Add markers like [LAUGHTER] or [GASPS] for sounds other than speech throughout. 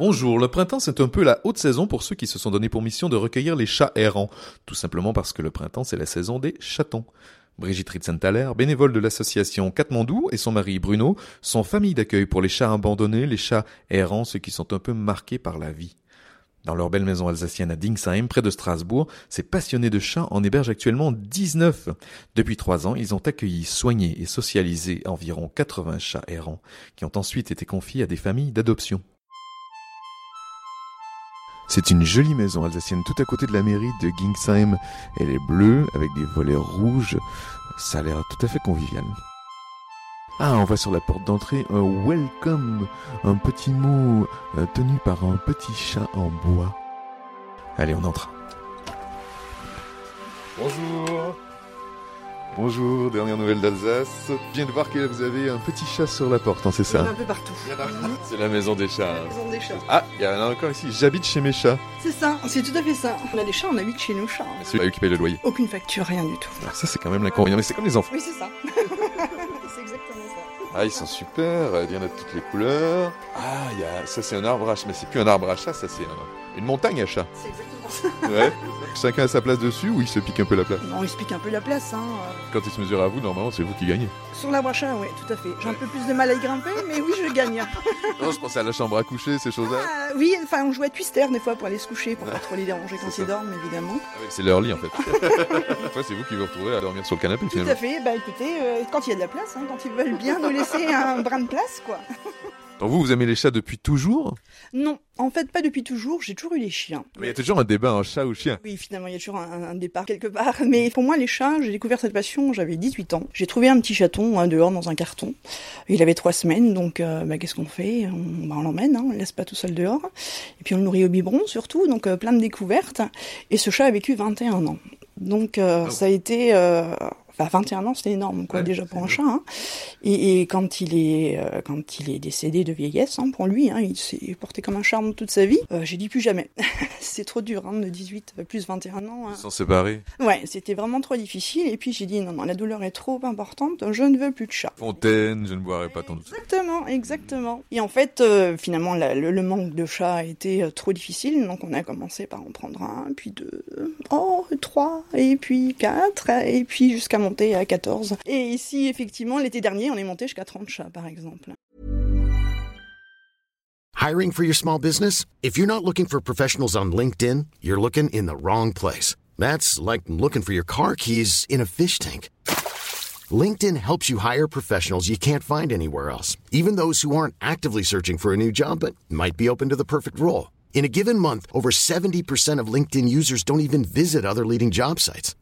Bonjour, le printemps c'est un peu la haute saison pour ceux qui se sont donné pour mission de recueillir les chats errants, tout simplement parce que le printemps c'est la saison des chatons. Brigitte Ritzenthaler, bénévole de l'association Katmandou et son mari Bruno sont famille d'accueil pour les chats abandonnés, les chats errants, ceux qui sont un peu marqués par la vie. Dans leur belle maison alsacienne à Dingsheim, près de Strasbourg, ces passionnés de chats en hébergent actuellement 19. Depuis trois ans, ils ont accueilli, soigné et socialisé environ 80 chats errants, qui ont ensuite été confiés à des familles d'adoption. C'est une jolie maison alsacienne tout à côté de la mairie de Gingsheim. Elle est bleue avec des volets rouges. Ça a l'air tout à fait convivial. Ah, on voit sur la porte d'entrée un welcome, un petit mot euh, tenu par un petit chat en bois. Allez, on entre. Bonjour. Bonjour, dernière nouvelle d'Alsace. Je viens de voir que vous avez un petit chat sur la porte, hein, c'est ça Un peu partout. C'est la maison des chats. La maison des chats. Ah, il y en a encore ici. J'habite chez mes chats. C'est ça, c'est tout à fait ça. On a des chats, on habite chez nos chats. C'est eux qui payent le loyer. Aucune facture, rien du tout. Alors ça, c'est quand même l'inconvénient. Mais c'est comme les enfants. Oui, c'est ça. [LAUGHS] c'est exactement ça. Ah, ils sont super. Il y en a de toutes les couleurs. Ah, il y a... ça, c'est un arbre à chat. Mais c'est plus un arbre à chat, ça, c'est un- une montagne à chat. C'est exactement ça. [LAUGHS] Ouais. Chacun a sa place dessus ou il se pique un peu la place Non, il se pique un peu la place. Hein. Quand il se mesure à vous, normalement, c'est vous qui gagnez. Sur à chat, oui, tout à fait. J'ai un peu plus de mal à y grimper, mais oui, je gagne. [LAUGHS] Non, je pensais à la chambre à coucher, ces choses-là. Ah, oui, enfin, on jouait à Twister des fois pour aller se coucher, pour pas trop les déranger quand ils dorment, évidemment. Ah oui, c'est leur lit, en fait. [LAUGHS] Après, c'est vous qui vous retrouvez à dormir sur le canapé, Tout finalement. à fait. Bah écoutez, euh, quand il y a de la place, hein, quand ils veulent bien nous laisser un brin de place, quoi. Donc vous, vous aimez les chats depuis toujours Non, en fait, pas depuis toujours. J'ai toujours eu les chiens. Mais il y a toujours un débat, un chat ou chien. Oui, finalement, il y a toujours un, un départ quelque part. [LAUGHS] Mais pour moi, les chats, j'ai découvert cette passion, j'avais 18 ans. J'ai trouvé un petit chaton hein, dehors dans un carton. Il avait trois semaines, donc euh, bah, qu'est-ce qu'on fait? On, bah, on l'emmène, hein, on le laisse pas tout seul dehors. Et puis on le nourrit au biberon surtout, donc euh, plein de découvertes. Et ce chat a vécu 21 ans. Donc euh, Oh. ça a été... Euh, Enfin, 21 ans, c'était énorme, quoi, Ouais, déjà pour c'est un chat. Hein. Et, et quand il est euh, quand il est décédé de vieillesse, hein, pour lui, hein, il s'est porté comme un charme toute sa vie. Euh, j'ai dit plus jamais. [LAUGHS] c'est trop dur, hein, de 18 plus 21 ans. hein. Ils sont séparés. Ouais, c'était vraiment trop difficile. Et puis j'ai dit non, non, la douleur est trop importante, je ne veux plus de chat. Fontaine, je ne boirai pas ton Exactement, exactement. Et en fait, euh, finalement, la- le, le manque de chat a été euh, trop difficile, donc on a commencé par en prendre un, puis deux, oh, trois, et puis quatre, et puis jusqu'à monter à 14. Et ici, effectivement, l'été dernier, on est monté jusqu'à 30 chats, par exemple. Hiring for your small business? If you're not looking for professionals on LinkedIn, you're looking in the wrong place. That's like looking for your car keys in a fish tank. LinkedIn helps you hire professionals you can't find anywhere else, even those who aren't actively searching for a new job but might be open to the perfect role. In a given month, over 70% of LinkedIn users don't even visit other leading job sites.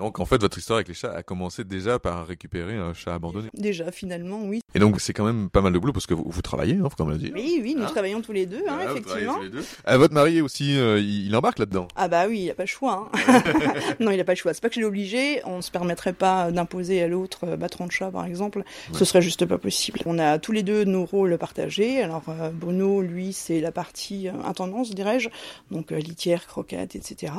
Donc en fait, votre histoire avec les chats a commencé déjà par récupérer un chat abandonné. Déjà, finalement, oui. Et donc c'est quand même pas mal de boulot parce que vous, vous travaillez, hein, faut quand même le dire. Oui, oui, nous Hein travaillons tous les deux, hein, Voilà, effectivement. tous les deux. Ah, votre mari aussi, euh, il, il embarque là-dedans. Ah bah oui, il a pas le choix. hein. [LAUGHS] non, il a pas le choix. C'est pas que je l'ai obligé. On ne se permettrait pas d'imposer à l'autre euh, 30 chats, par exemple. Ce serait juste pas possible. On a tous les deux nos rôles partagés. Alors euh, Bruno, lui, c'est la partie intendance, dirais-je. Donc litière, croquette, etc.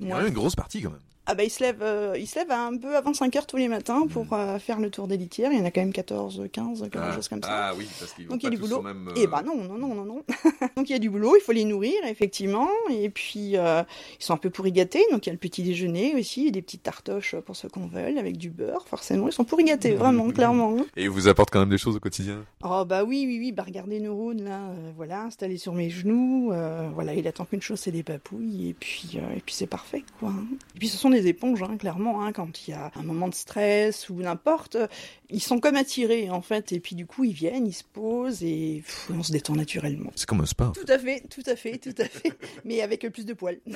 Il y a Moi, une grosse partie quand même. Ah bah il se lève, euh, il se lève un peu avant 5 heures tous les matins pour euh, faire le tour des litières. Il y en a quand même 14, 15, quelque chose comme ça. Ah oui, parce qu'ils vont Donc il y a pas du boulot. Et euh, bah non, non, non, non, non. [LAUGHS] donc il y a du boulot, il faut les nourrir, effectivement. Et puis ils sont un peu pourri gâtés. Donc il y a le petit déjeuner aussi, des petites tartoches pour ceux qu'on veut, avec du beurre, forcément. Ils sont pourri gâtés, vraiment, clairement. Et ils vous apportent quand même des choses au quotidien? Oh bah oui, oui, oui, bah regardez Neuron, là, voilà, installé sur mes genoux. voilà, il attend qu'une chose, c'est des papouilles. Et puis, et puis c'est parfait, quoi. hein. Et puis ce sont des éponges, hein, clairement. Hein, quand il y a un moment de stress ou n'importe, ils sont comme attirés, en fait. Et puis du coup, ils viennent, ils se posent et pff, on se détend naturellement. C'est comme un spa. Tout à fait, tout à fait, tout à fait. [LAUGHS] Mais avec plus de poils. [LAUGHS]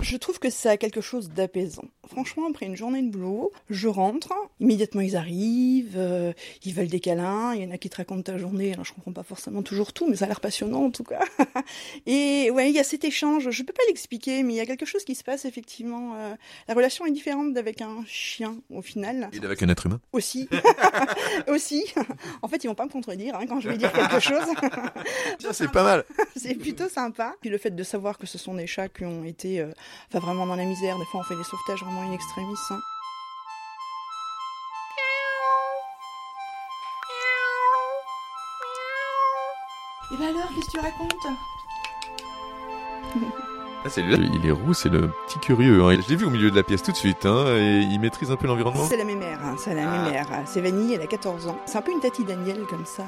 Je trouve que ça a quelque chose d'apaisant. Franchement, après une journée de boulot, je rentre, immédiatement ils arrivent, euh, ils veulent des câlins, il y en a qui te racontent ta journée, alors je comprends pas forcément toujours tout, mais ça a l'air passionnant en tout cas. [LAUGHS] Et ouais, il y a cet échange, je peux pas l'expliquer, mais il y a quelque chose qui se passe effectivement. euh, la relation est différente d'avec un chien au final. Et avec un être humain Aussi. [LAUGHS] Aussi. En fait, ils vont pas me contredire hein, quand je vais dire quelque chose. [LAUGHS] Ça, c'est pas mal. C'est plutôt sympa. Puis le fait de savoir que ce sont des chats qui ont été euh, enfin, vraiment dans la misère. Des fois, on fait des sauvetages vraiment in extremis. hein. Et bah alors, qu'est-ce que tu racontes? [LAUGHS] Ah, c'est lui il est roux, c'est le petit curieux. hein. Je l'ai vu au milieu de la pièce tout de suite, hein, et il maîtrise un peu l'environnement. C'est la mémère, hein, c'est la Ah. mémère. C'est Vanille, elle a 14 ans. C'est un peu une Tati Daniel comme ça.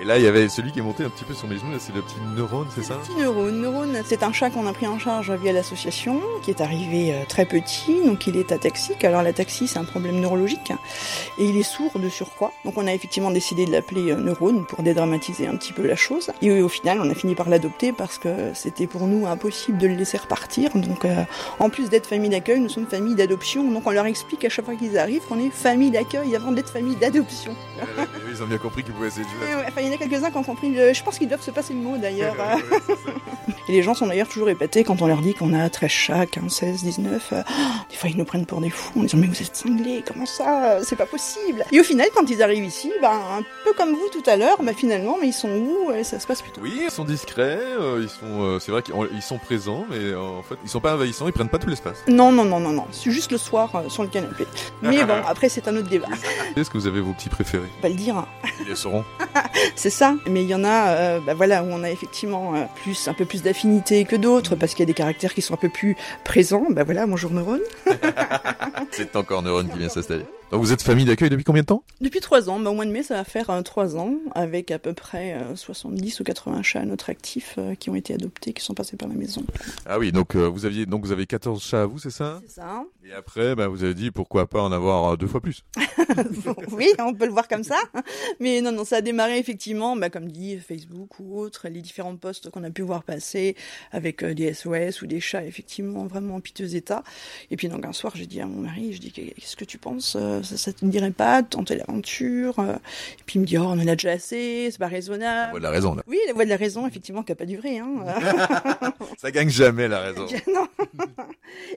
Et là, il y avait celui qui est monté un petit peu sur mes genoux, c'est le petit neurone, c'est ça Petit neurone. Neurone, c'est un chat qu'on a pris en charge via l'association, qui est arrivé euh, très petit, donc il est ataxique. Alors la taxie, c'est un problème neurologique, et il est sourd de surcroît. Donc on a effectivement décidé de l'appeler euh, Neurone pour dédramatiser un petit peu la chose. Et au final, on a fini par l'adopter parce que c'était pour nous impossible de le laisser repartir. Donc euh, en plus d'être famille d'accueil, nous sommes famille d'adoption. Donc on leur explique à chaque fois qu'ils arrivent qu'on est famille d'accueil avant d'être famille d'adoption. [LAUGHS] Eux, Ils ont bien compris qu'ils pouvaient essayer de Ouais, jouer. ouais, Enfin, il y en a quelques-uns qui ont compris. le- Je pense qu'ils doivent se passer le mot d'ailleurs. [LAUGHS] Ouais. [LAUGHS] Et les gens sont d'ailleurs toujours épatés quand on leur dit qu'on a 13 chats, 15, 16, 19. euh, [GASPS] des fois, ils nous prennent pour des fous en disant Mais vous êtes cinglés, comment ça C'est pas possible? Et au final, quand ils arrivent ici, ben, un peu comme vous tout à l'heure, ben, finalement, mais ils sont où Et ça se passe plutôt. Oui, ils sont discrets, euh, ils sont, euh, c'est vrai qu'ils ils sont présents, mais euh, en fait, ils sont pas envahissants, ils prennent pas tout l'espace. Non, non, non, non, non. C'est juste le soir euh, sur le canapé. Mais [LAUGHS] bon, après, c'est un autre débat. Est-ce que vous avez vos petits préférés? On va le dire. Ils les sauront. [LAUGHS] [LAUGHS] C'est ça. Mais il y en a, euh, bah voilà, où on a effectivement euh, plus, un peu plus d'affinité que d'autres, parce qu'il y a des caractères qui sont un peu plus présents. Bah voilà, bonjour Neurone. [LAUGHS] C'est encore Neurone qui vient s'installer. Donc vous êtes famille d'accueil depuis combien de temps? Depuis trois ans, bah, au mois de mai, ça va faire euh, trois ans, avec à peu près euh, 70 ou 80 chats à notre actif qui ont été adoptés, qui sont passés par la maison. Ah oui, donc vous aviez donc vous avez 14 chats à vous, c'est ça? C'est ça. Et après, bah, vous avez dit pourquoi pas en avoir deux fois plus. [LAUGHS] oui, on peut le voir comme ça. Mais non, non, ça a démarré effectivement, bah, comme dit Facebook ou autre, les différents posts qu'on a pu voir passer avec euh, des SOS ou des chats effectivement vraiment en piteux état. Et puis donc un soir, j'ai dit à mon mari, je dis qu'est-ce que tu penses euh, ça, ça te dirait pas de tenter l'aventure euh? Et puis il me dit oh on en a déjà assez, c'est pas raisonnable. Voilà la raison là. Oui, la voix de la raison, effectivement, qui n'a pas duré. Hein. [LAUGHS] Ça gagne jamais la raison. [LAUGHS] non.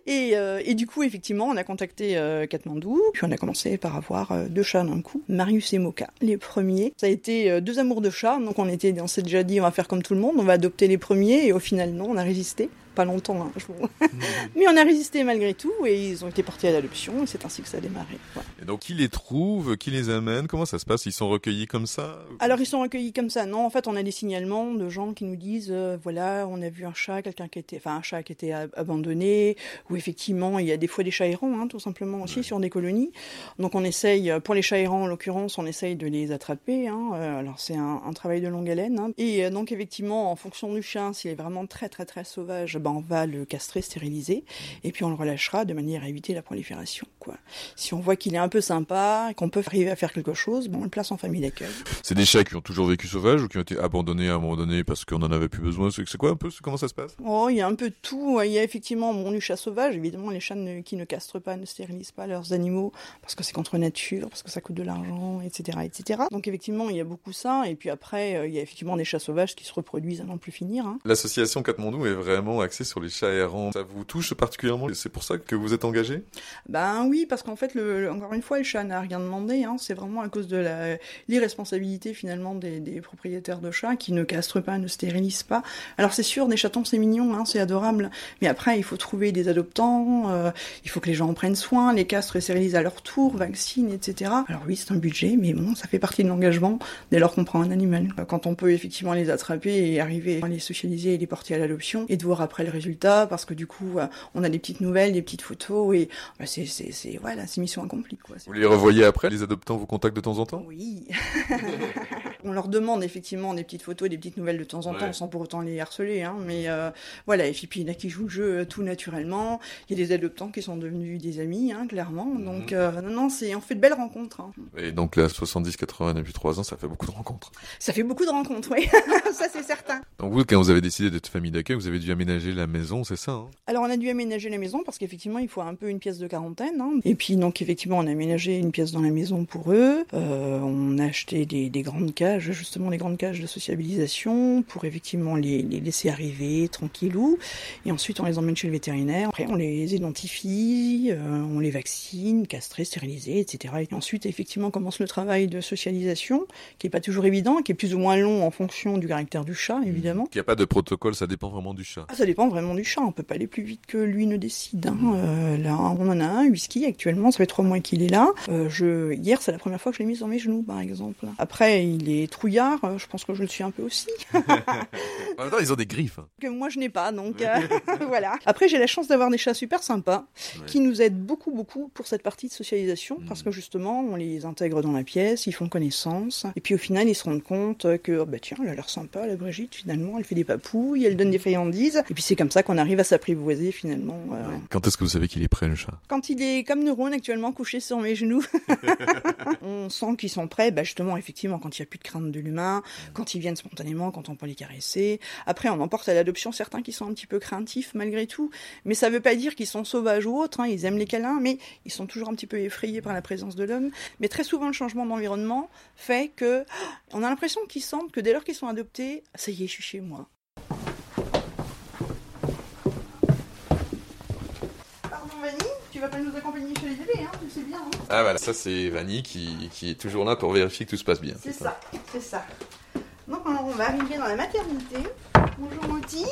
et, euh, et du coup, effectivement, on a contacté euh, Katmandou, puis on a commencé par avoir deux chats d'un coup, Marius et Moka, les premiers. Ça a été euh, deux amours de chats, donc on était, on s'est déjà dit, on va faire comme tout le monde, on va adopter les premiers, et au final, non, on a résisté. Pas longtemps, hein, je vous- [LAUGHS] mais on a résisté malgré tout, et ils ont été portés à l'adoption, et c'est ainsi que ça a démarré. Voilà. Et donc qui les trouve, qui les amène, comment ça se passe? Ils sont recueillis comme ça? Alors ils sont recueillis comme ça. Non, en fait, on a des signalements de gens qui nous disent, euh, voilà, on a vu un chat, quelqu'un qui était, enfin un chat qui était ab- abandonné, ou effectivement, il y a des fois des chats errants, hein, tout simplement aussi sur des colonies. Donc on essaye, euh, pour les chats errants en l'occurrence, on essaye de les attraper. Hein. Euh, alors c'est un, un travail de longue haleine. hein. Et donc effectivement, en fonction du chien, s'il est vraiment très très très sauvage, ben on va le castrer, stériliser, et puis on le relâchera de manière à éviter la prolifération. Quoi. Si on voit qu'il est un peu sympa, qu'on peut arriver à faire quelque chose, on le place en famille d'accueil. C'est des chats qui ont toujours vécu sauvages ou qui ont été abandonnés à un moment donné parce qu'on en avait plus besoin? C'est quoi un peu Comment ça se passe? Oh, il y a un peu de tout. Il y a effectivement bon, du chat sauvage. Évidemment, les chats ne- qui ne castrent pas, ne stérilisent pas leurs animaux parce que c'est contre nature, parce que ça coûte de l'argent, etc., etc. Donc effectivement, il y a beaucoup ça. Et puis après, euh, il y a effectivement des chats sauvages qui se reproduisent à n'en plus finir. hein. L'association Katmandou est vraiment sur les chats errants. Ça vous touche particulièrement C'est pour ça que vous êtes engagé? Ben oui, parce qu'en fait, encore une fois, le chat n'a rien demandé. Hein. C'est vraiment à cause de l'irresponsabilité finalement des, propriétaires de chats qui ne castrent pas, ne stérilisent pas. Alors c'est sûr, des chatons c'est mignon, hein, c'est adorable, mais après il faut trouver des adoptants, euh, il faut que les gens en prennent soin, les castres et stérilisent à leur tour, vaccinent, etc. Alors oui, c'est un budget, mais bon, ça fait partie de l'engagement dès lors qu'on prend un animal. Quand on peut effectivement les attraper et arriver à les socialiser et les porter à l'adoption, et de voir après le résultat, parce que du coup, euh, on a des petites nouvelles, des petites photos, et bah, c'est, c'est, c'est, voilà, c'est mission accomplie, quoi. Vous les revoyez après Les adoptants vous contactent de temps en temps? Oui. [LAUGHS] on leur demande effectivement des petites photos, des petites nouvelles de temps en temps, Ouais. sans pour autant les harceler. Hein, mais euh, voilà, et puis il y en a qui jouent le jeu euh, tout naturellement. Il y a des adoptants qui sont devenus des amis, hein, clairement. Donc Mhm. euh, non, non, c'est on fait de belles rencontres. hein. Et donc là, 70-80 depuis 3 ans, ça fait beaucoup de rencontres. Ça fait beaucoup de rencontres, oui. [LAUGHS] Ça c'est certain. Donc vous, quand vous avez décidé d'être famille d'accueil, vous avez dû aménager la maison, c'est ça hein? Alors on a dû aménager la maison parce qu'effectivement il faut un peu une pièce de quarantaine. Hein. Et puis donc effectivement on a aménagé une pièce dans la maison pour eux. Euh, on a acheté des, des, grandes justement des grandes cages de sociabilisation pour effectivement les, les, laisser arriver tranquillou. Et ensuite on les emmène chez le vétérinaire. Après on les identifie, euh, on les vaccine, castrés, stérilisés, etc. Et ensuite effectivement commence le travail de socialisation qui est pas toujours évident, qui est plus ou moins long en fonction du caractère du chat évidemment. Il n'y a pas de protocole, ça dépend vraiment du chat. Ah, ça dépend vraiment du chat. On peut pas aller plus vite que lui ne décide. Hein. Euh, là, on en a un, whisky actuellement. Ça fait trois mois qu'il est là. Euh, je... Hier, c'est la première fois que je l'ai mis sur mes genoux, par exemple. Après, il est trouillard. Euh, je pense que je le suis un peu aussi. [LAUGHS] en même temps, ils ont des griffes. hein. que moi, je n'ai pas. Donc euh, [LAUGHS] [LAUGHS] voilà. Après, j'ai la chance d'avoir des chats super sympas Ouais. qui nous aident beaucoup, beaucoup pour cette partie de socialisation parce que justement, on les intègre dans la pièce, ils font connaissance. Et puis au final, ils se rendent compte que, oh, bah tiens, elle a l'air sympa, la Brigitte, finalement, elle fait des papouilles, elle donne des friandises. Et puis c'est comme ça qu'on arrive à s'apprivoiser finalement. euh, Quand est-ce que vous savez qu'il est prêt, le chat? Quand il est comme Neurone actuellement couché sur mes genoux, on sent qu'ils sont prêts, bah justement, effectivement, quand il n'y a plus de crainte de l'humain, quand ils viennent spontanément, quand on peut les caresser. Après, on emporte à l'adoption certains qui sont un petit peu craintifs malgré tout, mais ça veut pas dire qu'ils sont sauvages ou autres, hein, ils aiment les câlins, mais ils sont toujours un petit peu effrayés par la présence de l'homme. Mais très souvent, le changement d'environnement fait que on a l'impression qu'ils sentent que dès lors qu'ils sont adoptés, ça y est, je suis chez moi. Pas nous accompagner chez les bébés, hein, tu sais bien. Hein Ah voilà, ça c'est Vanny qui, qui est toujours là pour vérifier que tout se passe bien. C'est ça, c'est ça. Donc on va arriver dans la maternité. Bonjour Moti.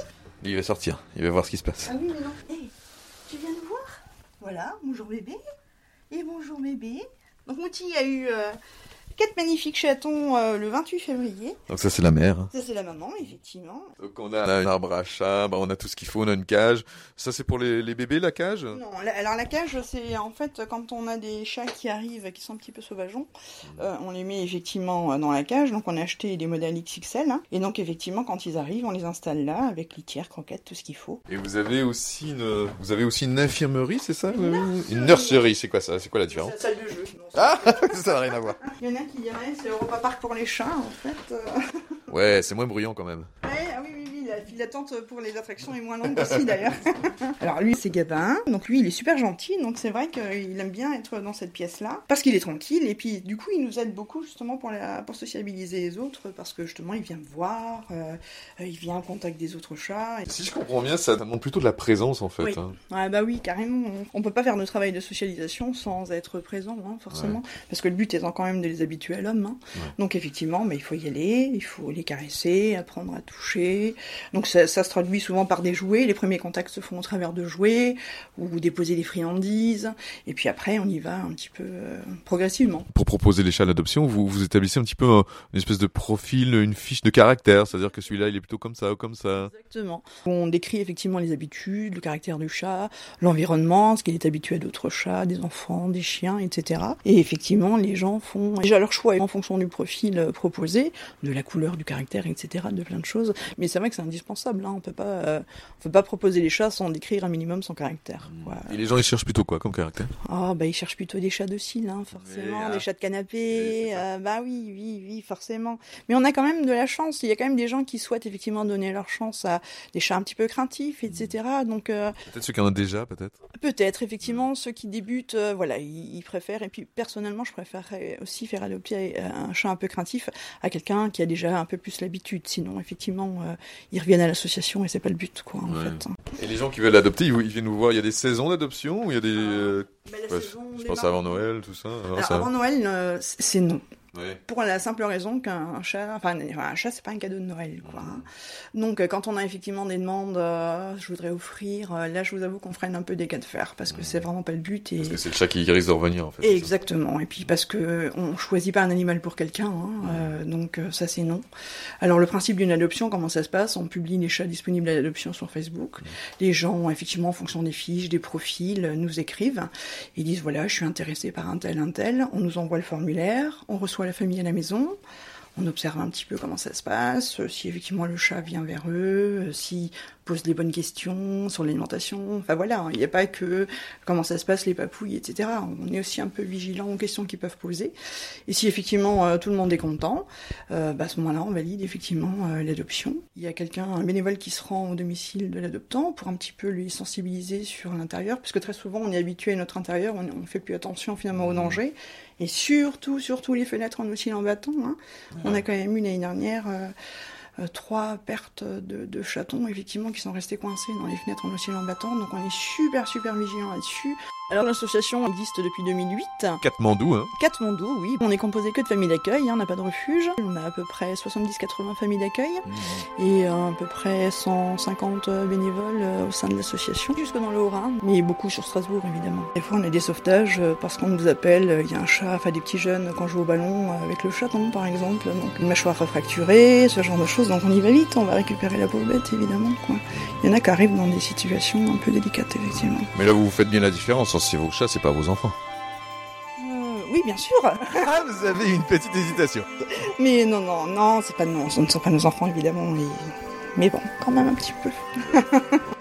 Il va sortir, il va voir ce qui se passe. Ah oui mais non. Hé, tu viens nous voir? Voilà, bonjour bébé. Et bonjour bébé. Donc Moti a eu euh, quatre magnifiques chatons euh, le 28 février. Donc ça c'est la mère. Ça c'est la maman, effectivement. Donc on a un arbre à chat, bah, on a tout ce qu'il faut, on a une cage. Ça c'est pour les, les bébés la cage? Non, la- alors la cage, c'est en fait quand on a des chats qui arrivent, qui sont un petit peu sauvageons, euh, on les met effectivement euh, dans la cage. Donc on a acheté des modèles XXL. hein. et donc effectivement, quand ils arrivent, on les installe là avec litière, croquettes, tout ce qu'il faut. Et vous avez aussi une, vous avez aussi une infirmerie, c'est ça? Une nurserie. Nurserie, c'est quoi ça? C'est quoi la différence C'est la salle de jeu. Ah [LAUGHS] Ça n'a rien à voir. Il y en a qui diraient c'est Europa Park pour les chats en fait. Ouais, c'est moins bruyant quand même. Ouais, ah oui, oui, oui, la file d'attente pour les attractions est moins longue aussi d'ailleurs. [LAUGHS] Alors lui, c'est Gabin. Donc lui, il est super gentil. Donc c'est vrai qu'il aime bien être dans cette pièce-là. Parce qu'il est tranquille. Et puis du coup, il nous aide beaucoup justement pour, la, pour sociabiliser les autres. Parce que justement, il vient me voir. euh, il vient en contact des autres chats. Et- Si je comprends bien, ça demande plutôt de la présence en fait. Oui. hein. Ah bah oui, carrément. On peut pas faire de travail de socialisation sans être présent, hein, forcément. Parce que le but étant quand même de les habituer à l'homme. hein. Ouais. Donc effectivement, bah, il faut y aller, il faut les caresser, apprendre à toucher. Donc ça, ça se traduit souvent par des jouets. Les premiers contacts se font au travers de jouets ou déposer des friandises. Et puis après, on y va un petit peu euh, progressivement. Pour proposer les chats à l'adoption, vous, vous établissez un petit peu un- une espèce de profil, une fiche de caractère, c'est-à-dire que celui-là il est plutôt comme ça ou comme ça. Exactement. On décrit effectivement les habitudes, le caractère du chat, l'environnement, ce qu'il est habitué à d'autres chats, des enfants, des chiens, etc. Et effectivement, les gens font déjà leur choix en fonction du profil euh, proposé, de la couleur, du caractère, etc., de plein de choses. Mais c'est vrai que c'est indispensable. Hein. On peut pas, euh, on peut pas proposer les chats sans décrire un minimum son caractère. quoi. Et les gens ils cherchent plutôt quoi comme caractère? Ah bah ils cherchent plutôt des chats dociles, hein, forcément, Mais, ah. des chats de canapé. euh, bah oui, oui, oui, forcément. Mais on a quand même de la chance. Il y a quand même des gens qui souhaitent effectivement donner leur chance à des chats un petit peu craintifs, etc. Donc euh, Peut-être ceux qui en ont déjà, peut-être. peut-être effectivement ceux qui débutent, euh, voilà, ils, ils préfèrent. Et puis personnellement, je préférerais aussi faire adopter un chat un peu craintif à quelqu'un qui a déjà un peu plus l'habitude. Sinon, effectivement, euh, ils reviennent à l'association et c'est pas le but, quoi, en Ouais. fait. Et les gens qui veulent adopter, ils, ils viennent nous voir. Il y a des saisons d'adoption ou il y a des. euh, Bah, la ouais, saison je pense avant Noël, tout ça. Alors, ça- avant Noël, euh, c'est non. Ouais. Pour la simple raison qu'un chat, enfin un chat, c'est pas un cadeau de Noël, quoi. hein. Donc euh, quand on a effectivement des demandes, euh, je voudrais offrir, euh, là je vous avoue qu'on freine un peu des cas de fer parce que c'est vraiment pas le but et Parce que c'est le chat qui risque de revenir en fait. Exactement. Et puis parce que on choisit pas un animal pour quelqu'un, hein, euh, donc ça c'est non. Alors le principe d'une adoption, comment ça se passe? On publie les chats disponibles à l'adoption sur Facebook. Les gens, effectivement, en fonction des fiches, des profils, nous écrivent. Ils disent voilà, je suis intéressé par un tel, un tel. On nous envoie le formulaire, on reçoit la famille à la maison. on observe un petit peu comment ça se passe, si effectivement le chat vient vers eux, si pose les bonnes questions sur l'alimentation. Enfin voilà, il n'y a pas que comment ça se passe, les papouilles, etc. On est aussi un peu vigilant aux questions qu'ils peuvent poser. Et si effectivement euh, tout le monde est content, euh, bah, à ce moment-là, on valide effectivement euh, l'adoption. Il y a quelqu'un, un bénévole qui se rend au domicile de l'adoptant pour un petit peu lui sensibiliser sur l'intérieur, puisque très souvent on est habitué à notre intérieur, on ne fait plus attention finalement au mmh. Et surtout, surtout les fenêtres en oscillant en bâton. Hein. On a quand même eu l'année dernière euh, trois pertes de, de, chatons, effectivement, qui sont restés coincés dans les fenêtres en oscillant battant. Donc on est super, super vigilant là-dessus. Alors l'association existe depuis 2008. Katmandou, hein Katmandou, oui. On est composé que de familles d'accueil, hein, on n'a pas de refuge. On a à peu près 70-80 familles d'accueil mmh. et euh, à peu près 150 bénévoles euh, au sein de l'association, jusque dans le Haut-Rhin, mais beaucoup sur Strasbourg évidemment. Des fois on a des sauvetages euh, parce qu'on nous appelle, il y a un chat, enfin des petits jeunes quand je joue au ballon avec le chaton par exemple, donc une mâchoire fracturée, ce genre de choses, donc on y va vite, on va récupérer la pauvre bête évidemment. Quoi. Il y en a qui arrivent dans des situations un peu délicates effectivement. Mais là vous faites bien la différence c'est vos chats, c'est pas vos enfants. Euh, oui, bien sûr. [LAUGHS] ah, vous avez une petite hésitation. Mais non, non, non, c'est pas non, ce ne sont pas nos enfants évidemment, mais, mais bon, quand même un petit peu. [LAUGHS]